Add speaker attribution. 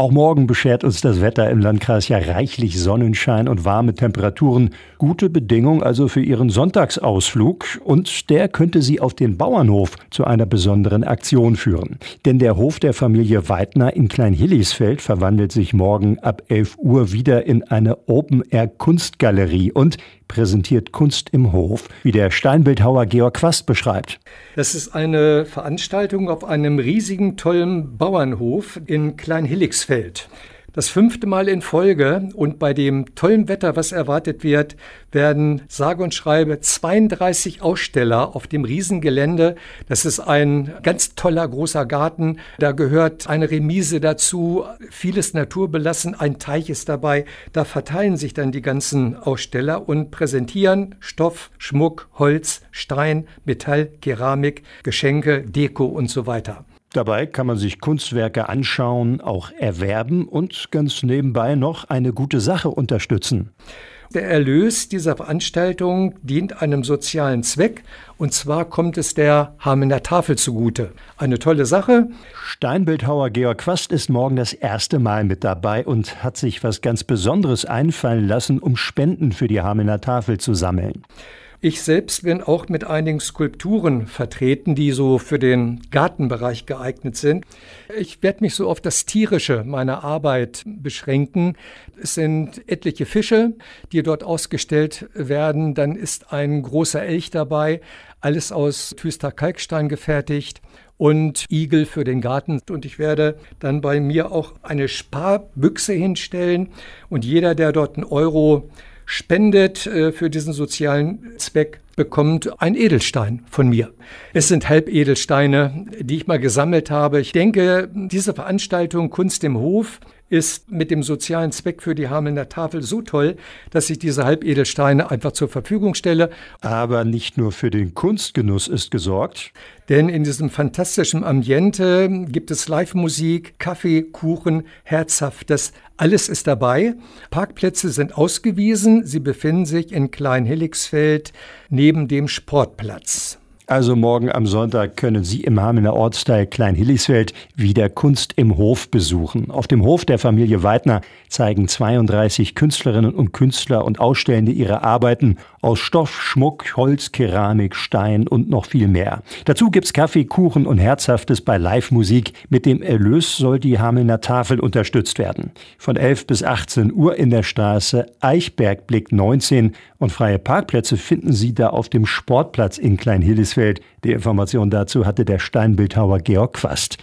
Speaker 1: Auch morgen beschert uns das Wetter im Landkreis ja reichlich Sonnenschein und warme Temperaturen. Gute Bedingung also für Ihren Sonntagsausflug und der könnte Sie auf den Bauernhof zu einer besonderen Aktion führen. Denn der Hof der Familie Weidner in Kleinhillisfeld verwandelt sich morgen ab 11 Uhr wieder in eine Open-Air-Kunstgalerie und präsentiert Kunst im Hof, wie der Steinbildhauer Georg Quast beschreibt.
Speaker 2: Das ist eine Veranstaltung auf einem riesigen, tollen Bauernhof in Kleinhilligsfeld. Das fünfte Mal in Folge und bei dem tollen Wetter, was erwartet wird, werden sage und schreibe 32 Aussteller auf dem Riesengelände. Das ist ein ganz toller großer Garten. Da gehört eine Remise dazu, vieles naturbelassen, ein Teich ist dabei. Da verteilen sich dann die ganzen Aussteller und präsentieren Stoff, Schmuck, Holz, Stein, Metall, Keramik, Geschenke, Deko und so weiter.
Speaker 1: Dabei kann man sich Kunstwerke anschauen, auch erwerben und ganz nebenbei noch eine gute Sache unterstützen.
Speaker 2: Der Erlös dieser Veranstaltung dient einem sozialen Zweck und zwar kommt es der Hamener Tafel zugute. Eine tolle Sache.
Speaker 1: Steinbildhauer Georg Quast ist morgen das erste Mal mit dabei und hat sich was ganz Besonderes einfallen lassen, um Spenden für die Hamener Tafel zu sammeln.
Speaker 2: Ich selbst bin auch mit einigen Skulpturen vertreten, die so für den Gartenbereich geeignet sind. Ich werde mich so auf das Tierische meiner Arbeit beschränken. Es sind etliche Fische, die dort ausgestellt werden. Dann ist ein großer Elch dabei, alles aus Tüster Kalkstein gefertigt und Igel für den Garten. Und ich werde dann bei mir auch eine Sparbüchse hinstellen. Und jeder, der dort einen Euro spendet äh, für diesen sozialen Zweck, bekommt ein Edelstein von mir. Es sind Halbedelsteine, die ich mal gesammelt habe. Ich denke, diese Veranstaltung Kunst im Hof ist mit dem sozialen Zweck für die Hamelner Tafel so toll, dass ich diese Halbedelsteine einfach zur Verfügung stelle.
Speaker 1: Aber nicht nur für den Kunstgenuss ist gesorgt.
Speaker 2: Denn in diesem fantastischen Ambiente gibt es Live-Musik, Kaffee, Kuchen, Herzhaftes. Alles ist dabei. Parkplätze sind ausgewiesen. Sie befinden sich in Klein-Helligsfeld neben dem Sportplatz.
Speaker 1: Also morgen am Sonntag können Sie im Hamener Ortsteil Klein-Hillisfeld wieder Kunst im Hof besuchen. Auf dem Hof der Familie Weidner zeigen 32 Künstlerinnen und Künstler und Ausstellende ihre Arbeiten aus Stoff, Schmuck, Holz, Keramik, Stein und noch viel mehr. Dazu gibt's Kaffee, Kuchen und Herzhaftes bei Live-Musik. Mit dem Erlös soll die Hamelner Tafel unterstützt werden. Von 11 bis 18 Uhr in der Straße Eichbergblick 19 und freie Parkplätze finden Sie da auf dem Sportplatz in Klein-Hildesfeld. Die Information dazu hatte der Steinbildhauer Georg Quast.